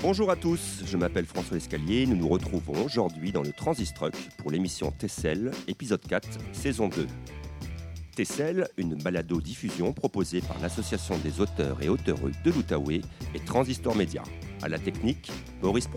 Bonjour à tous, je m'appelle François Escalier. Nous nous retrouvons aujourd'hui dans le Transistruck pour l'émission Tessel, épisode 4, saison 2. Tessel, une balado-diffusion proposée par l'Association des auteurs et auteureux de l'Outaouais et Transistor Média. À la technique, Boris.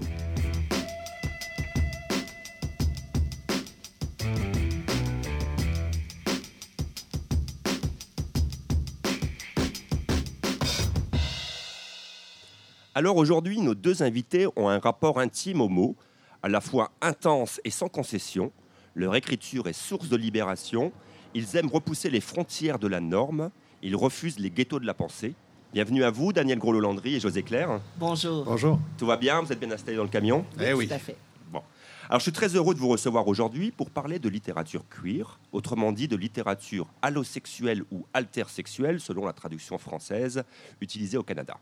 Alors aujourd'hui, nos deux invités ont un rapport intime aux mots, à la fois intense et sans concession. Leur écriture est source de libération. Ils aiment repousser les frontières de la norme. Ils refusent les ghettos de la pensée. Bienvenue à vous, Daniel Groslo-Landry et José Claire. Bonjour. Bonjour. Tout va bien? Vous êtes bien installés dans le camion? Eh oui. Tout à fait. Bon. Alors je suis très heureux de vous recevoir aujourd'hui pour parler de littérature queer, autrement dit de littérature allosexuelle ou altersexuelle selon la traduction française utilisée au Canada.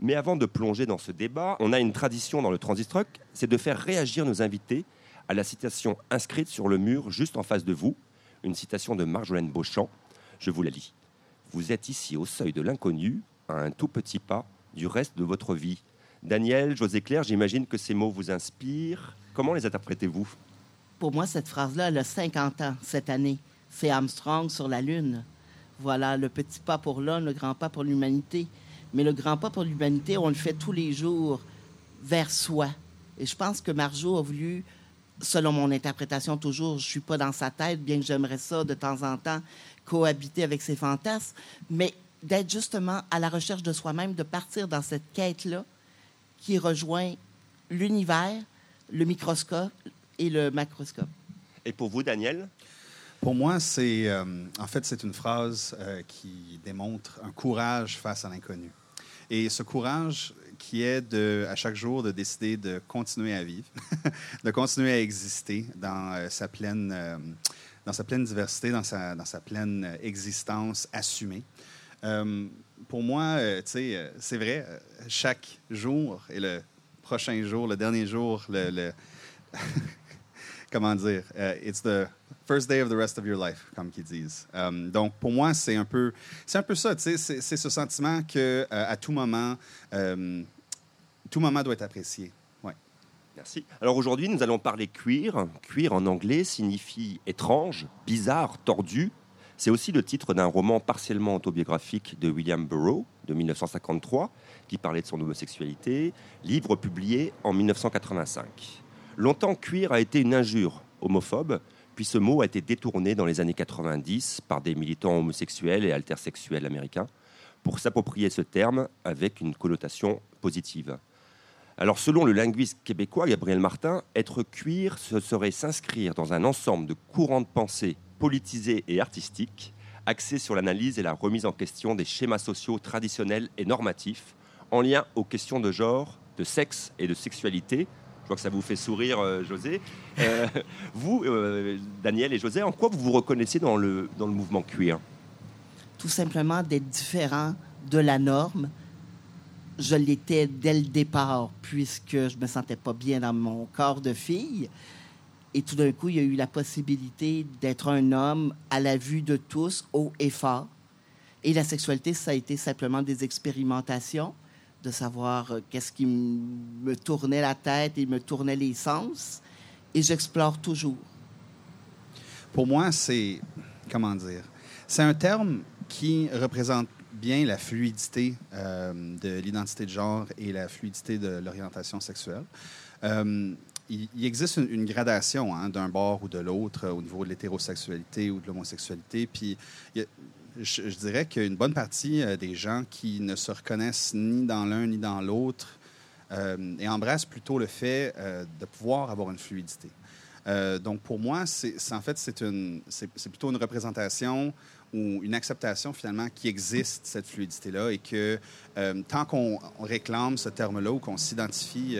Mais avant de plonger dans ce débat, on a une tradition dans le Transistruck, c'est de faire réagir nos invités à la citation inscrite sur le mur juste en face de vous, une citation de Marjolaine Beauchamp. Je vous la lis. Vous êtes ici au seuil de l'inconnu, à un tout petit pas du reste de votre vie. Daniel, José Claire, j'imagine que ces mots vous inspirent. Comment les interprétez-vous? Pour moi, cette phrase-là, elle a 50 ans cette année. C'est Armstrong sur la Lune. Voilà, le petit pas pour l'homme, le grand pas pour l'humanité. Mais le grand pas pour l'humanité, on le fait tous les jours vers soi. Et je pense que Marjo a voulu, selon mon interprétation toujours, je suis pas dans sa tête, bien que j'aimerais ça de temps en temps cohabiter avec ses fantasmes, mais d'être justement à la recherche de soi-même, de partir dans cette quête-là qui rejoint l'univers, le microscope et le macroscope. Et pour vous, Daniel? Pour moi, c'est euh, en fait c'est une phrase euh, qui démontre un courage face à l'inconnu. Et ce courage qui est à chaque jour de décider de continuer à vivre, de continuer à exister dans euh, sa pleine euh, dans sa pleine diversité, dans sa dans sa pleine euh, existence assumée. Pour moi, sais, c'est vrai, chaque jour et le prochain jour, le dernier jour, le- comment dire, euh, it's the first day of the rest of your life, comme qu'ils disent. Euh, donc, pour moi, c'est un peu, c'est un peu ça, c'est, ce sentiment que euh, à tout moment, euh, tout moment doit être apprécié. Ouais. Merci. Alors aujourd'hui, nous allons parler queer. Queer en anglais signifie étrange, bizarre, tordu. C'est aussi le titre d'un roman partiellement autobiographique de William Burroughs de 1953 qui parlait de son homosexualité, livre publié en 1985. Longtemps, queer a été une injure homophobe, puis ce mot a été détourné dans les années 90 par des militants homosexuels et altersexuels américains pour s'approprier ce terme avec une connotation positive. Alors, selon le linguiste québécois Gabriel Martin, être queer, ce serait s'inscrire dans un ensemble de courants de pensée politisés et artistiques, axés sur l'analyse et la remise en question des schémas sociaux traditionnels et normatifs, en lien aux questions de genre, de sexe et de sexualité. Je vois que ça vous fait sourire, euh, José. Euh, vous, euh, Daniel et José, en quoi vous vous reconnaissez dans le, dans le mouvement queer? Tout simplement d'être différent de la norme. Je l'étais dès le départ, puisque je me sentais pas bien dans mon corps de fille. Et tout d'un coup, il y a eu la possibilité d'être un homme à la vue de tous, haut et fort. Et la sexualité, ça a été simplement des expérimentations, de savoir euh, qu'est-ce qui me tournait la tête et me tournait les sens. Et j'explore toujours. Pour moi, c'est comment dire, c'est un terme qui représente bien la fluidité euh, de l'identité de genre et la fluidité de l'orientation sexuelle. Euh, il, existe une, gradation hein, d'un bord ou de l'autre au niveau de l'hétérosexualité ou de l'homosexualité. Puis, il y a- je, je dirais qu'une bonne partie euh, des gens qui ne se reconnaissent ni dans l'un ni dans l'autre euh, et embrassent plutôt le fait euh, de pouvoir avoir une fluidité. Donc, pour moi, c'est en fait, c'est plutôt une représentation ou une acceptation finalement qui existe, cette fluidité-là, et que tant qu'on on réclame ce terme-là ou qu'on s'identifie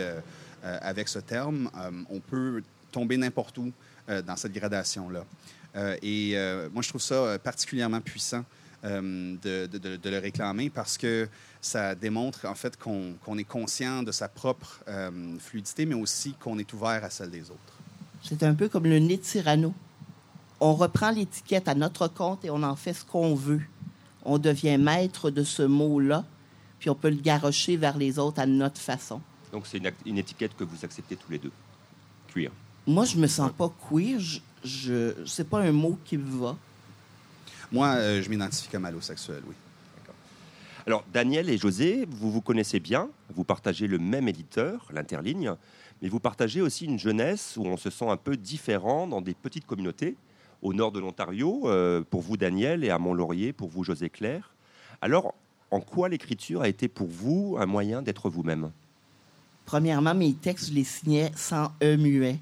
avec ce terme, on peut tomber n'importe où dans cette gradation-là. Euh, et euh, moi, je trouve ça euh, particulièrement puissant euh, de, de- de- de le réclamer parce que ça démontre en fait qu'on est conscient de sa propre euh, fluidité, mais aussi qu'on est ouvert à celle des autres. C'est un peu comme le nez de Cyrano. On reprend l'étiquette à notre compte et on en fait ce qu'on veut. On devient maître de ce mot-là, puis on peut le garrocher vers les autres à notre façon. Donc c'est une, une étiquette que vous acceptez tous les deux. Queer. Moi, je me sens pas queer. Je, je c'est pas un mot qui me va. Moi, euh, je m'identifie comme allosexuel, oui. Alors, Daniel et José, vous vous connaissez bien, vous partagez le même éditeur, l'Interligne, mais vous partagez aussi une jeunesse où on se sent un peu différent dans des petites communautés, au nord de l'Ontario, euh, pour vous Daniel, et à Mont-Laurier, pour vous José Claire. Alors, en quoi l'écriture a été pour vous un moyen d'être vous-même? Premièrement, mes textes, je les signais sans E muet.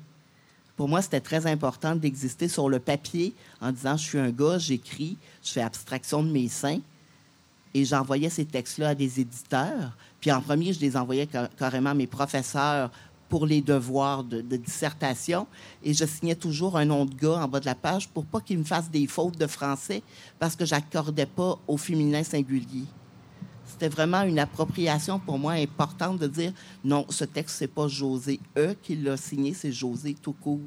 Pour moi, c'était très important d'exister sur le papier en disant je suis un gars, j'écris, je fais abstraction de mes seins. Et j'envoyais ces textes-là à des éditeurs. Puis en premier, je les envoyais ca- carrément à mes professeurs pour les devoirs de, de dissertation. Et je signais toujours un nom de gars en bas de la page pour pas qu'ils me fassent des fautes de français parce que j'accordais pas au féminin singulier. C'était vraiment une appropriation pour moi importante de dire non, ce texte, c'est pas José E qui l'a signé, c'est José tout court.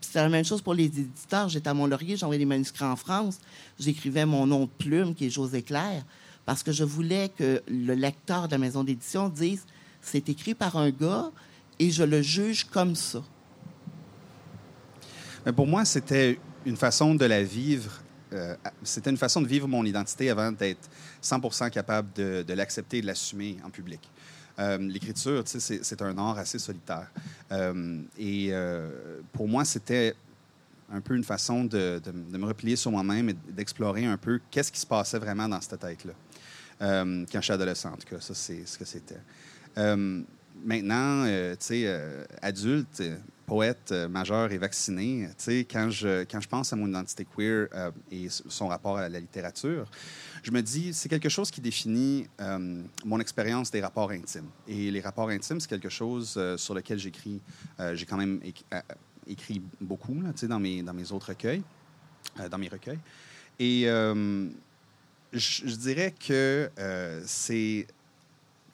C'était la même chose pour les éditeurs. J'étais à Mont-Laurier, j'envoyais des manuscrits en France. J'écrivais mon nom de plume, qui est José Claire, parce que je voulais que le lecteur de la maison d'édition dise c'est écrit par un gars et je le juge comme ça. Mais pour moi, c'était une façon de la vivre. euh, c'était une façon de vivre mon identité avant d'être 100% capable de, l'accepter et de l'assumer en public. Euh, L'écriture, c'est- un art assez solitaire. Euh, et euh, pour moi, c'était un peu une façon de, de- me replier sur moi-même et d'explorer un peu qu'est-ce qui se passait vraiment dans cette tête-là. Quand j'étais adolescent, en tout cas, ça, c'est ce que c'était. Maintenant, euh, tu sais, euh, adulte, poète euh, majeur et vacciné, tu sais, quand je, quand je pense à mon identité queer et son rapport à la littérature, je me dis, c'est quelque chose qui définit mon expérience des rapports intimes. Et les rapports intimes, c'est quelque chose sur lequel j'écris. J'ai quand même éc- écrit beaucoup, là, dans mes, dans mes autres recueils, dans mes recueils. Et je, dirais que c'est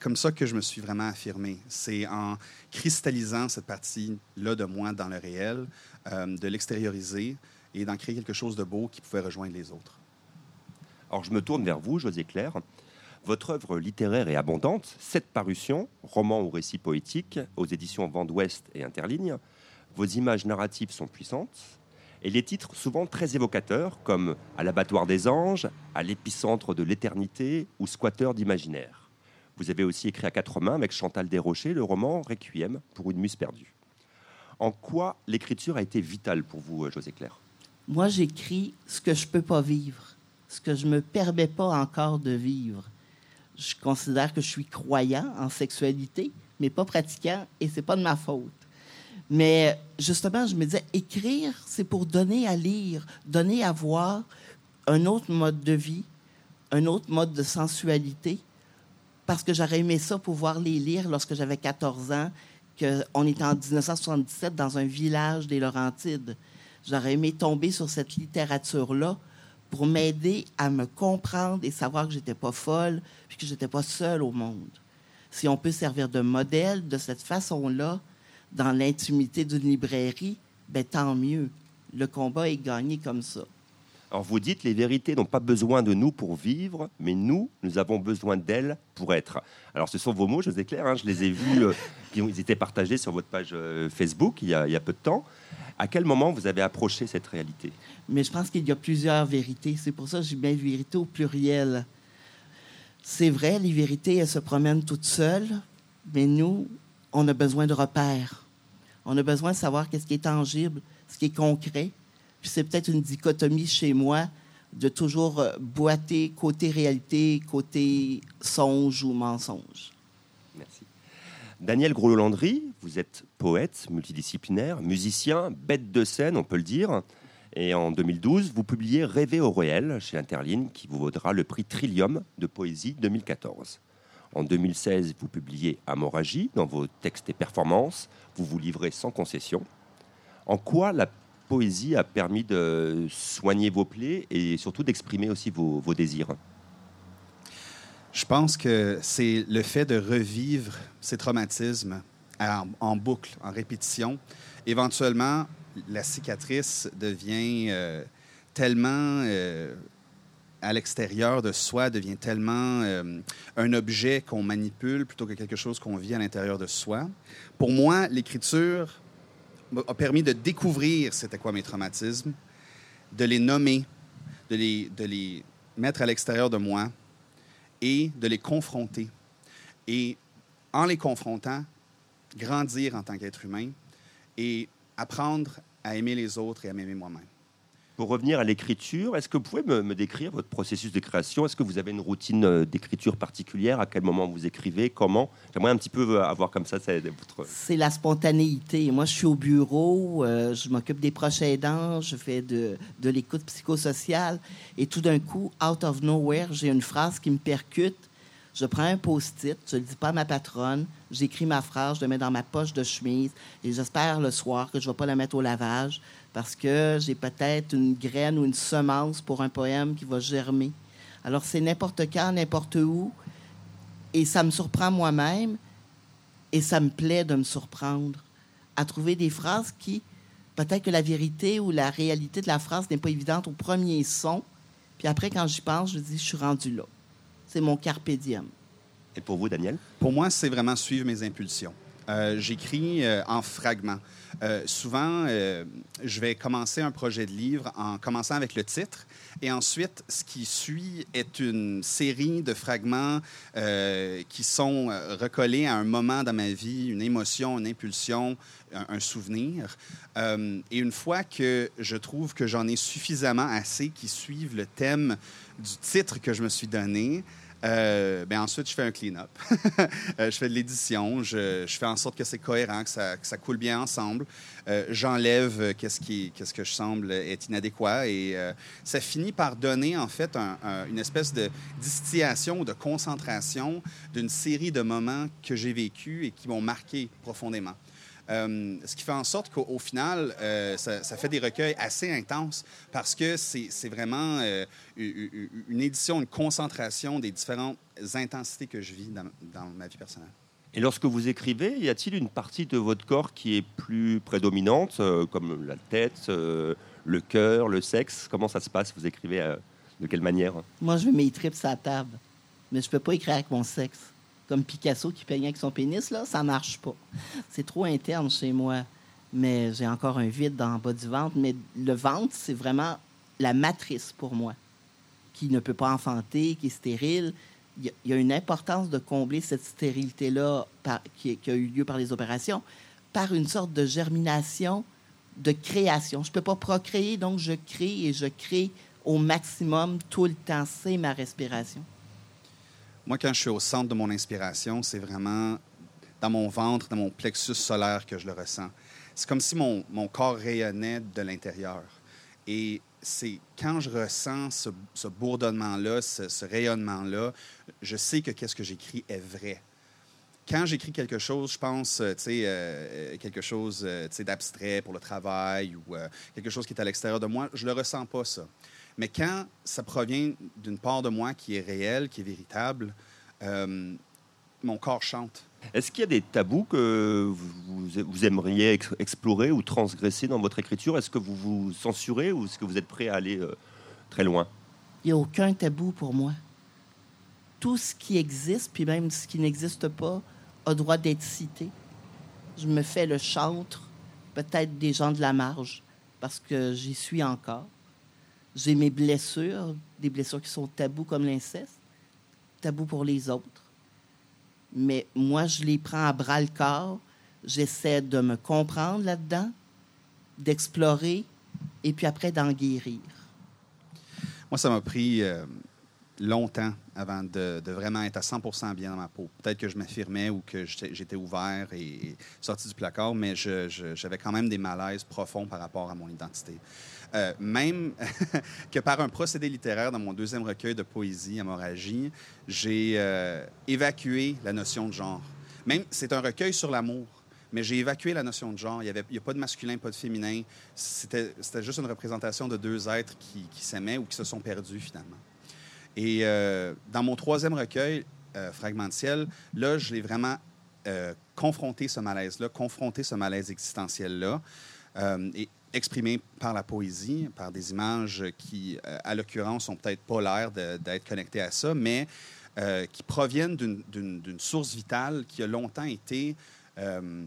comme ça que je me suis vraiment affirmé. C'est en cristallisant cette partie-là de moi dans le réel, euh, de l'extérioriser et d'en créer quelque chose de beau qui pouvait rejoindre les autres. Alors je me tourne vers vous, José Claire. Votre œuvre littéraire est abondante, sept parutions, romans ou récits poétiques, aux éditions Vent d'Ouest et Interligne. Vos images narratives sont puissantes, et les titres souvent très évocateurs, comme À l'abattoir des anges, À l'épicentre de l'éternité ou Squatteur d'imaginaire. Vous avez aussi écrit à quatre mains avec Chantal Desrochers le roman Requiem pour une muse perdue. En quoi l'écriture a été vitale pour vous, José Claire? Moi, j'écris ce que je peux pas vivre, ce que je me permets pas encore de vivre. Je considère que je suis croyant en sexualité, mais pas pratiquant, et c'est pas de ma faute. Mais justement, je me disais, écrire, c'est pour donner à lire, donner à voir un autre mode de vie, un autre mode de sensualité, parce que j'aurais aimé ça pouvoir les lire lorsque j'avais 14 ans, qu'on était en 1977 dans un village des Laurentides. J'aurais aimé tomber sur cette littérature-là pour m'aider à me comprendre et savoir que j'étais pas folle, puis que j'étais pas seule au monde. Si on peut servir de modèle de cette façon-là dans l'intimité d'une librairie, ben tant mieux. Le combat est gagné comme ça. Alors vous dites, les vérités n'ont pas besoin de nous pour vivre, mais nous, nous avons besoin d'elles pour être. Alors ce sont vos mots, José Claire, hein, je les ai vus, euh, ils étaient partagés sur votre page euh, Facebook il y, a, il y a peu de temps. À quel moment vous avez approché cette réalité? Mais je pense qu'il y a plusieurs vérités. C'est pour ça que j'ai bien vérité au pluriel. C'est vrai, les vérités, elles se promènent toutes seules, mais nous, on a besoin de repères. On a besoin de savoir qu'est-ce qui est tangible, ce qui est concret. Puis c'est peut-être une dichotomie chez moi de toujours euh, boiter côté réalité, côté songe ou mensonge. Merci. Daniel Gros-Landry, vous êtes poète, multidisciplinaire, musicien, bête de scène, on peut le dire. Et en 2012, vous publiez Rêver au réel chez Interline, qui vous vaudra le prix Trillium de poésie 2014. En 2016, vous publiez Amoragie dans vos textes et performances. Vous vous livrez sans concession. En quoi la poésie a permis de soigner vos plaies et surtout d'exprimer aussi vos, désirs Je pense que c'est le fait de revivre ces traumatismes en, en boucle, en répétition. Éventuellement, la cicatrice devient euh, tellement euh, à l'extérieur de soi devient tellement euh, un objet qu'on manipule plutôt que quelque chose qu'on vit à l'intérieur de soi. Pour moi, l'écriture a permis de découvrir c'était quoi mes traumatismes, de les nommer, de les, de les mettre à l'extérieur de moi et de les confronter. Et en les confrontant, grandir en tant qu'être humain et apprendre à aimer les autres et à m'aimer moi-même. Pour revenir à l'écriture, est-ce que vous pouvez me, décrire votre processus de création? Est-ce que vous avez une routine euh, d'écriture particulière? À quel moment vous écrivez? Comment? J'aimerais un petit peu euh, avoir comme ça votre... C'est la spontanéité. Moi, je suis au bureau, euh, je m'occupe des proches aidants, je fais de, de l'écoute psychosociale. Et tout d'un coup, out of nowhere, j'ai une phrase qui me percute. Je prends un post-it, je ne le dis pas à ma patronne, j'écris ma phrase, je la mets dans ma poche de chemise et j'espère le soir que je ne vais pas la mettre au lavage parce que j'ai peut-être une graine ou une semence pour un poème qui va germer. Alors c'est n'importe quand, n'importe où, et ça me surprend moi-même, et ça me plaît de me surprendre à trouver des phrases qui, peut-être que la vérité ou la réalité de la phrase n'est pas évidente au premier son, puis après quand j'y pense, je dis je suis rendu là. C'est mon carpe diem. Et pour vous, Daniel? Pour moi, c'est vraiment suivre mes impulsions. Euh, j'écris euh, en fragments. Euh, souvent, je vais commencer un projet de livre en commençant avec le titre et ensuite, ce qui suit est une série de fragments qui sont recollés à un moment dans ma vie, une émotion, une impulsion, un, souvenir. et une fois que je trouve que j'en ai suffisamment assez qui suivent le thème du titre que je me suis donné, euh, ben ensuite, je fais un clean-up. Euh, je fais de l'édition. Je, je, fais en sorte que c'est cohérent, que ça, ça, coule bien ensemble. Euh, J'enlève qu'est-ce qui, qu'est-ce que je semble être inadéquat. Et ça finit par donner, en fait, un, une espèce de distillation ou de concentration d'une série de moments que j'ai vécus et qui m'ont marqué profondément. Euh, ce qui fait en sorte qu'au final, euh, ça, fait des recueils assez intenses parce que c'est vraiment euh, une édition, une concentration des différentes intensités que je vis dans, ma vie personnelle. Et lorsque vous écrivez, y a-t-il une partie de votre corps qui est plus prédominante, comme la tête, le cœur, le sexe? Comment ça se passe? Vous écrivez de quelle manière? Moi, je mets mes tripes à la table, mais je peux pas écrire avec mon sexe comme Picasso qui peignait avec son pénis, là, ça marche pas. C'est trop interne chez moi. Mais j'ai encore un vide dans le bas du ventre. Mais le ventre, c'est vraiment la matrice pour moi, qui ne peut pas enfanter, qui est stérile. Il y a une importance de combler cette stérilité-là qui, qui, a eu lieu par les opérations par une sorte de germination, de création. Je ne peux pas procréer, donc je crée et je crée au maximum tout le temps. C'est ma respiration. Moi, quand je suis au centre de mon inspiration, c'est vraiment dans mon ventre, dans mon plexus solaire que je le ressens. C'est comme si mon, mon corps rayonnait de l'intérieur. Et c'est quand je ressens ce, ce bourdonnement-là, ce, rayonnement-là, je sais que qu'est-ce que j'écris est vrai. Quand j'écris quelque chose, je pense, euh, tu sais, euh, quelque chose, euh, tu sais, d'abstrait pour le travail ou quelque chose qui est à l'extérieur de moi, je le ressens pas ça. Mais quand ça provient d'une part de moi qui est réelle, qui est véritable, euh, mon corps chante. Est-ce qu'il y a des tabous que vous, aimeriez explorer ou transgresser dans votre écriture? Est-ce que vous vous censurez ou est-ce que vous êtes prêt à aller euh, très loin? Il n'y a aucun tabou pour moi. Tout ce qui existe, puis même ce qui n'existe pas, a droit d'être cité. Je me fais le chantre, peut-être des gens de la marge, parce que j'y suis encore. J'ai mes blessures, des blessures qui sont tabous comme l'inceste, tabous pour les autres. Mais moi, je les prends à bras le corps. J'essaie de me comprendre là-dedans, d'explorer et puis après d'en guérir. Moi, ça m'a pris euh, longtemps avant de, vraiment être à 100% bien dans ma peau. Peut-être que je m'affirmais ou que j'étais ouvert et, sorti du placard, mais j'avais quand même des malaises profonds par rapport à mon identité. Euh, même que par un procédé littéraire dans mon deuxième recueil de poésie, Hémorragie, j'ai euh, évacué la notion de genre. Même, c'est un recueil sur l'amour, mais j'ai évacué la notion de genre. Il n'y a pas de masculin, pas de féminin. C'était juste une représentation de deux êtres qui, s'aimaient ou qui se sont perdus finalement. Et euh, dans mon troisième recueil, Fragment de ciel, là, je l'ai vraiment confronté ce malaise-là, confronté ce malaise existentiel-là. et exprimé par la poésie, par des images qui, euh, à l'occurrence, ont peut-être pas l'air d'être connectées à ça, mais euh, qui proviennent d'une source vitale qui a longtemps été euh,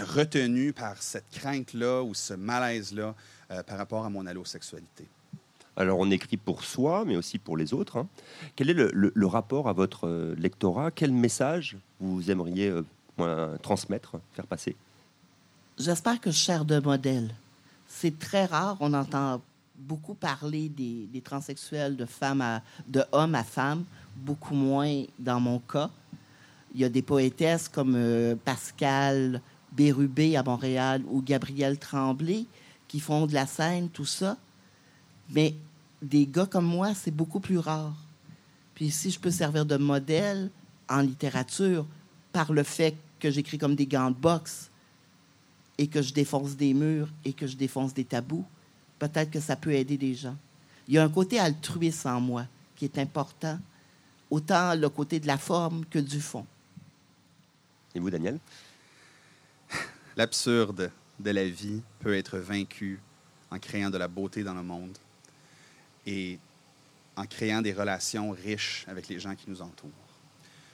retenue par cette crainte-là ou ce malaise-là par rapport à mon allosexualité. Alors on écrit pour soi, mais aussi pour les autres. Hein. Quel est le, rapport à votre lectorat? Quel message vous aimeriez transmettre, faire passer? J'espère que je sers de modèle. C'est très rare, on entend beaucoup parler des, transsexuels de femmes à, de hommes à femmes, beaucoup moins dans mon cas. Il y a des poétesses comme euh, Pascal Bérubé à Montréal ou Gabrielle Tremblay qui font de la scène, tout ça. Mais des gars comme moi, c'est beaucoup plus rare. Puis si je peux servir de modèle en littérature par le fait que j'écris comme des gants de boxe, et que je défonce des murs et que je défonce des tabous, peut-être que ça peut aider des gens. Il y a un côté altruiste en moi qui est important, autant le côté de la forme que du fond. Et vous, Daniel? L'absurde de la vie peut être vaincu en créant de la beauté dans le monde et en créant des relations riches avec les gens qui nous entourent.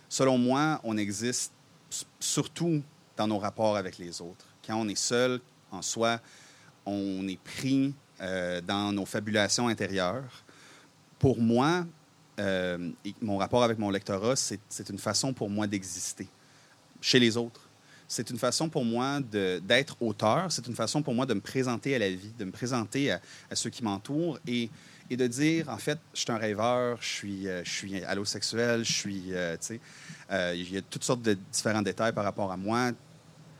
Selon moi, on existe surtout dans nos rapports avec les autres. Quand on est seul en soi, on est pris euh, dans nos fabulations intérieures. Pour moi, euh, mon rapport avec mon lectorat, c'est une façon pour moi d'exister chez les autres. C'est une façon pour moi d'être auteur, c'est une façon pour moi de me présenter à la vie, de me présenter à, ceux qui m'entourent et, et, de dire, en fait, je suis un rêveur, je suis, euh, je suis allosexuel, je suis, tu sais, il y a toutes sortes de différents détails par rapport à moi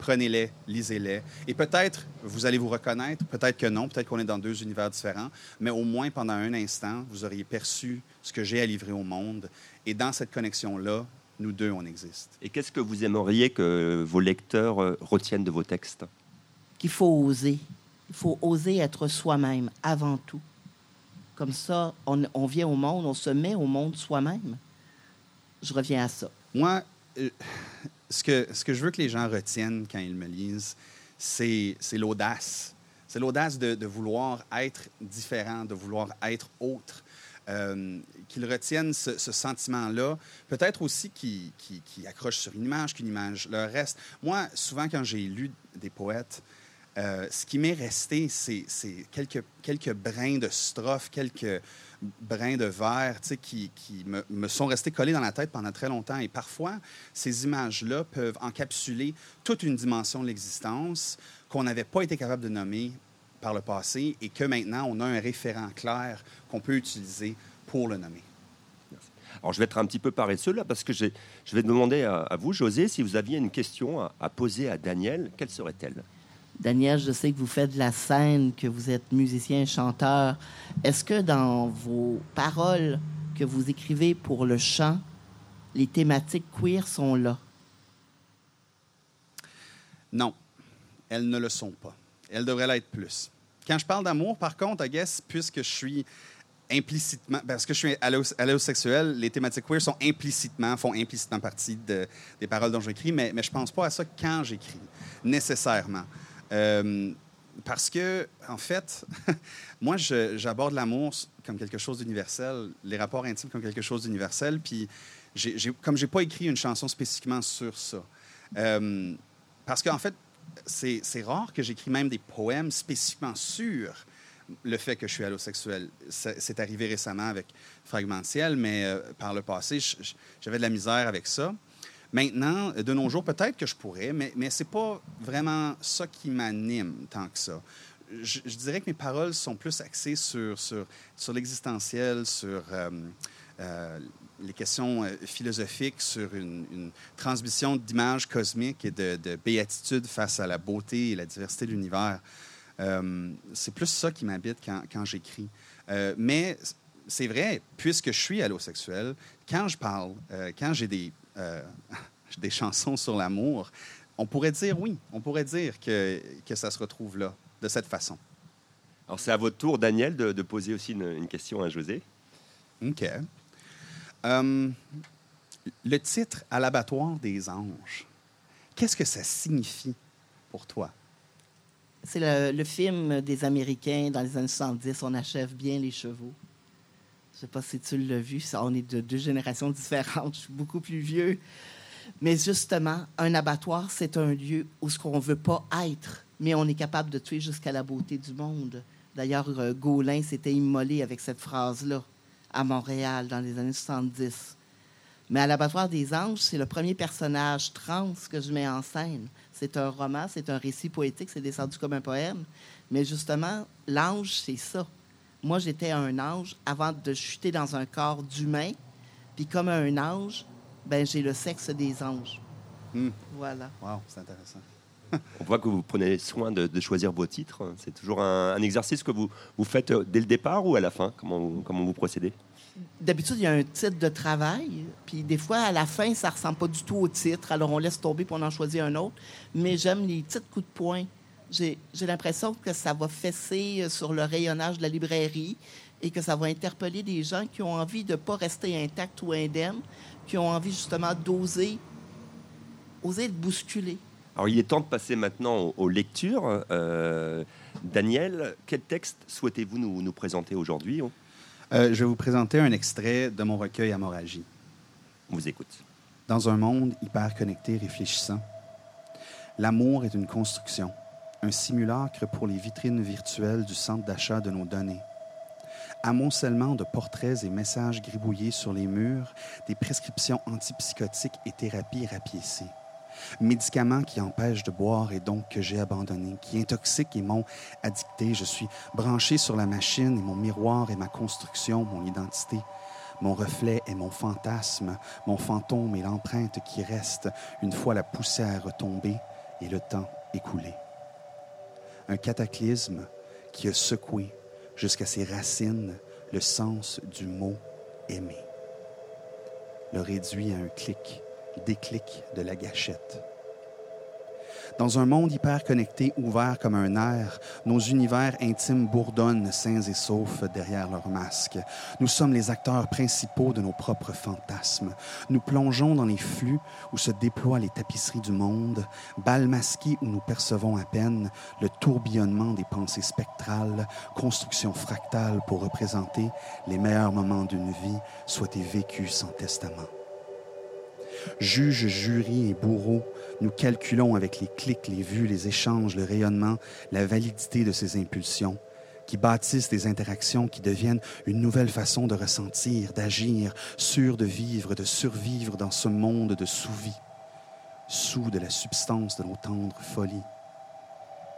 prenez-les, lisez-les. Et peut-être vous allez vous reconnaître, peut-être que non, peut-être qu'on est dans deux univers différents, mais au moins pendant un instant, vous auriez perçu ce que j'ai à livrer au monde. Et dans cette connexion-là, nous deux, on existe. Et qu'est-ce que vous aimeriez que vos lecteurs euh, retiennent de vos textes? Qu'il faut oser. Il faut oser être soi-même avant tout. Comme ça, on, vient au monde, on se met au monde soi-même. Je reviens à ça. Moi, euh, ce que, ce que je veux que les gens retiennent quand ils me lisent, c'est l'audace. C'est l'audace de, vouloir être différent, de vouloir être autre. Euh, qu'ils retiennent ce, sentiment-là. Peut-être aussi qu'ils accrochent sur une image, qu'une image leur reste. Moi, souvent, quand j'ai lu des poètes, euh, ce qui m'est resté, c'est quelques, brins de strophes, quelques brins de verre qui, qui me, me, sont restés collés dans la tête pendant très longtemps. Et parfois, ces images-là peuvent encapsuler toute une dimension de l'existence qu'on n'avait pas été capable de nommer par le passé et que maintenant, on a un référent clair qu'on peut utiliser pour le nommer. Alors, je vais être un petit peu paresseux là parce que je vais demander à, vous, José, si vous aviez une question à, à poser à Daniel, quelle serait-elle? Daniel, je sais que vous faites de la scène, que vous êtes musicien, chanteur. Est-ce que dans vos paroles que vous écrivez pour le chant, les thématiques queer sont là? Non, elles ne le sont pas. Elles devraient l'être plus. Quand je parle d'amour, par contre, I puisque je suis implicitement, parce que je suis allosexuel, les thématiques queer sont implicitement, font implicitement partie des paroles dont j'écris, mais, mais je ne pense pas à ça quand j'écris, nécessairement. Euh, parce que, en fait, moi, j'aborde l'amour comme quelque chose d'universel, les rapports intimes comme quelque chose d'universel. Puis, comme je n'ai pas écrit une chanson spécifiquement sur ça, euh, parce qu'en fait, c'est rare que j'écris même des poèmes spécifiquement sur le fait que je suis allosexuel. C'est arrivé récemment avec Fragmentiel, mais euh, par le passé, j'avais de la misère avec ça. Maintenant, de nos jours, peut-être que je pourrais, mais, mais ce n'est pas vraiment ça qui m'anime tant que ça. Je, dirais que mes paroles sont plus axées sur, sur, sur l'existentiel, sur euh, euh, les questions euh, philosophiques, sur une, transmission d'images cosmiques et de, de, béatitude face à la beauté et la diversité de l'univers. c'est plus ça qui m'habite quand, quand j'écris. mais c'est vrai, puisque je suis allosexuel, quand je parle, quand j'ai des euh, des chansons sur l'amour, on pourrait dire oui, on pourrait dire que, que ça se retrouve là, de cette façon. Alors c'est à votre tour, Daniel, de, poser aussi une, question à José. OK. Euh, le titre À l'abattoir des anges, qu'est-ce que ça signifie pour toi? C'est le, le film des Américains dans les années 70. On achève bien les chevaux. Sais pas si tu l'as vu. On est de deux générations différentes. Je suis beaucoup plus vieux. Mais justement, un abattoir, c'est un lieu où ce qu'on ne veut pas être, mais on est capable de tuer jusqu'à la beauté du monde. D'ailleurs, euh, Gaulin s'était immolé avec cette phrase-là à Montréal dans les années 70. Mais à l'abattoir des anges, c'est le premier personnage trans que je mets en scène. C'est un roman, c'est un récit poétique, c'est descendu comme un poème. Mais justement, l'ange, c'est ça. Moi, j'étais un ange avant de chuter dans un corps d'humain. Puis comme un ange, ben j'ai le sexe des anges. Hmm. Voilà. Wow, c'est intéressant. On voit que vous prenez soin de, de choisir vos titres. C'est toujours un, un exercice que vous, vous faites euh, dès le départ ou à la fin? Comment, vous- comment vous procédez? D'habitude, il y a un titre de travail, puis des fois, à la fin, ça ressemble pas du tout au titre, alors on laisse tomber puis on en choisit un autre. Mais j'aime les titres coups de poing. J'ai l'impression que ça va fesser euh, sur le rayonnage de la librairie et que ça va interpeller des gens qui ont envie de ne pas rester intacts ou indemnes, qui ont envie justement d'oser, oser être bousculés. Alors, il est temps de passer maintenant aux, aux lectures. Euh, Daniel, quel texte souhaitez-vous nous, nous présenter aujourd'hui? Euh, je vais vous présenter un extrait de mon recueil Amoragie. on vous écoute. Dans un monde hyper connecté, réfléchissant, l'amour est une construction, un simulacre pour les vitrines virtuelles du centre d'achat de nos données. Amoncellement de portraits et messages gribouillés sur les murs, des prescriptions antipsychotiques et thérapies rapiécées. Médicaments qui empêchent de boire et donc que j'ai abandonné, qui intoxiquent et m'ont addicté. Je suis branché sur la machine et mon miroir est ma construction, mon identité. Mon reflet est mon fantasme, mon fantôme est l'empreinte qui reste une fois la poussière retombée et le temps écoulé. Un cataclysme qui a secoué jusqu'à ses racines le sens du mot aimer. Le réduit à un clic, déclic de la gâchette. Dans un monde hyper connecté, ouvert comme un air, nos univers intimes bourdonnent sains et saufs derrière leurs masques. Nous sommes les acteurs principaux de nos propres fantasmes. Nous plongeons dans les flux où se déploient les tapisseries du monde, balles masquées où nous percevons à peine le tourbillonnement des pensées spectrales, construction fractale pour représenter les meilleurs moments d'une vie souhaités vécus sans testament. Juges, jurys et bourreaux, nous calculons avec les clics, les vues, les échanges, le rayonnement, la validité de ces impulsions qui bâtissent des interactions qui deviennent une nouvelle façon de ressentir, d'agir, sûr de vivre, de survivre dans ce monde de sous-vie, sous de la substance de nos tendres folies.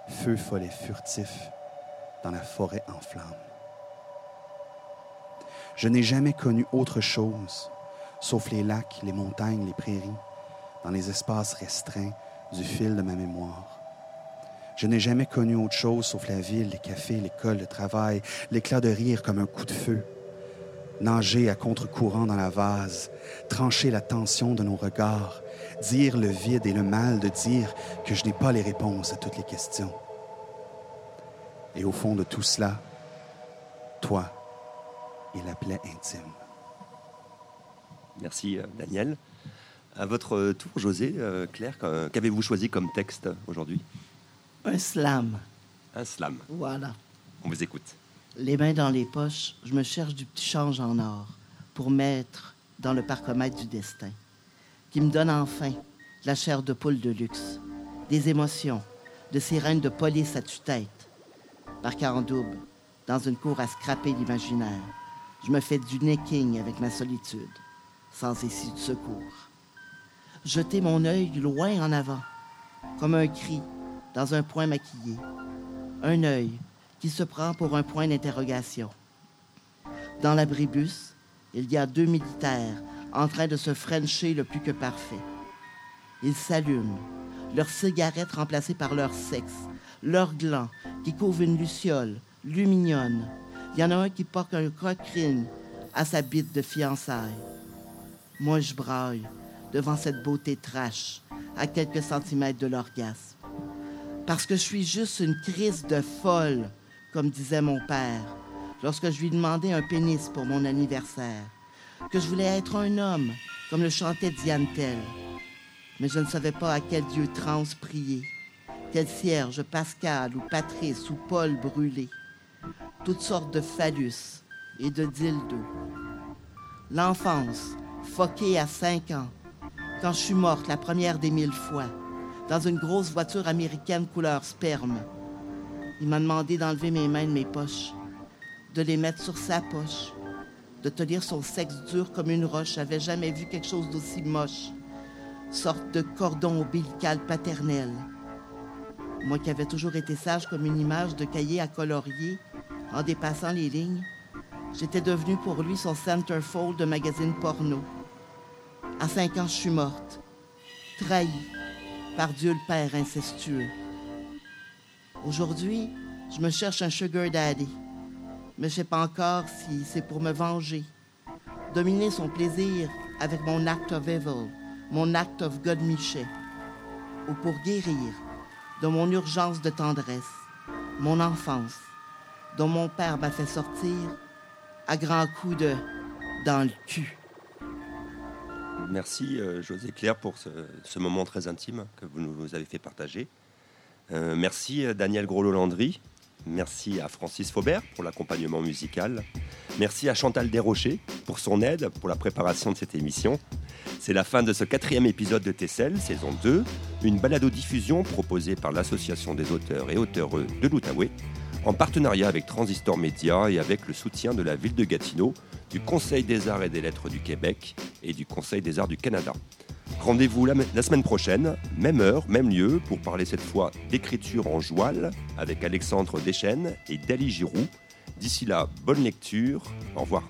Feu follet furtif dans la forêt en flammes. Je n'ai jamais connu autre chose, sauf les lacs, les montagnes, les prairies, dans les espaces restreints du fil de ma mémoire. Je n'ai jamais connu autre chose sauf la ville, les cafés, l'école, le travail, l'éclat de rire comme un coup de feu. Nager à contre-courant dans la vase, trancher la tension de nos regards, dire le vide et le mal de dire que je n'ai pas les réponses à toutes les questions. Et au fond de tout cela, toi et la plaie intime. Merci, euh, Daniel. À votre tour, José, euh, Claire, qu'un- qu'avez-vous choisi comme texte aujourd'hui? Un slam. Un slam. Voilà. On vous écoute. Les mains dans les poches, je me cherche du petit change en or pour mettre dans le parcomètre du destin, qui me donne enfin de la chair de poule de luxe, des émotions, de sirènes de police à tue-tête. Par en double, dans une cour à scraper l'imaginaire, je me fais du necking avec ma solitude, sans issue de secours. Jeter mon œil loin en avant, comme un cri dans un point maquillé. Un œil qui se prend pour un point d'interrogation. Dans l'abribus, il y a deux militaires en train de se frencher le plus que parfait. Ils s'allument, leurs cigarettes remplacées par leur sexe, leur gland qui couvre une luciole, lumignonne. Il y en a un qui porte un croc-ring à sa bite de fiançailles. Moi, je braille devant cette beauté trash, à quelques centimètres de l'orgasme. Parce que je suis juste une crise de folle, comme disait mon père, lorsque je lui demandais un pénis pour mon anniversaire. Que je voulais être un homme, comme le chantait Diane Tell. Mais je ne savais pas à quel dieu trans prier. tel Cierge, Pascal ou Patrice ou Paul brûlés. Toutes sortes de phallus et de dildos. L'enfance, foquée à cinq ans, quand je suis morte la première des mille fois, dans une grosse voiture américaine couleur sperme. Il m'a demandé d'enlever mes mains de mes poches, de les mettre sur sa poche, de tenir son sexe dur comme une roche. J'avais jamais vu quelque chose d'aussi moche. Sorte de cordon ombilical paternel. Moi qui avais toujours été sage comme une image de cahier à colorier, en dépassant les lignes, j'étais devenue pour lui son centerfold de magazine porno. À cinq ans, je suis morte, trahie par Dieu le Père incestueux. Aujourd'hui, je me cherche un sugar daddy, mais je sais pas encore si c'est pour me venger, dominer son plaisir avec mon act of evil, mon act of God Michet, ou pour guérir de mon urgence de tendresse, mon enfance, dont mon père m'a fait sortir à grands coups de dans le cul. Merci euh, José Claire pour ce, moment très intime que vous nous avez fait partager. Euh, merci euh, Daniel Groslo-Landry. Merci à Francis Faubert pour l'accompagnement musical. Merci à Chantal Desrochers pour son aide pour la préparation de cette émission. C'est la fin de ce quatrième épisode de Tessel, saison 2, une balado-diffusion proposée par l'Association des auteurs et auteureux de l'Outaouais, en partenariat avec Transistor Média et avec le soutien de la ville de Gatineau, du Conseil des arts et des lettres du Québec et du Conseil des arts du Canada. Rendez-vous la, semaine prochaine, même heure, même lieu, pour parler cette fois d'écriture en joual avec Alexandre Deschênes et Dali Giroux. D'ici là, bonne lecture. Au revoir.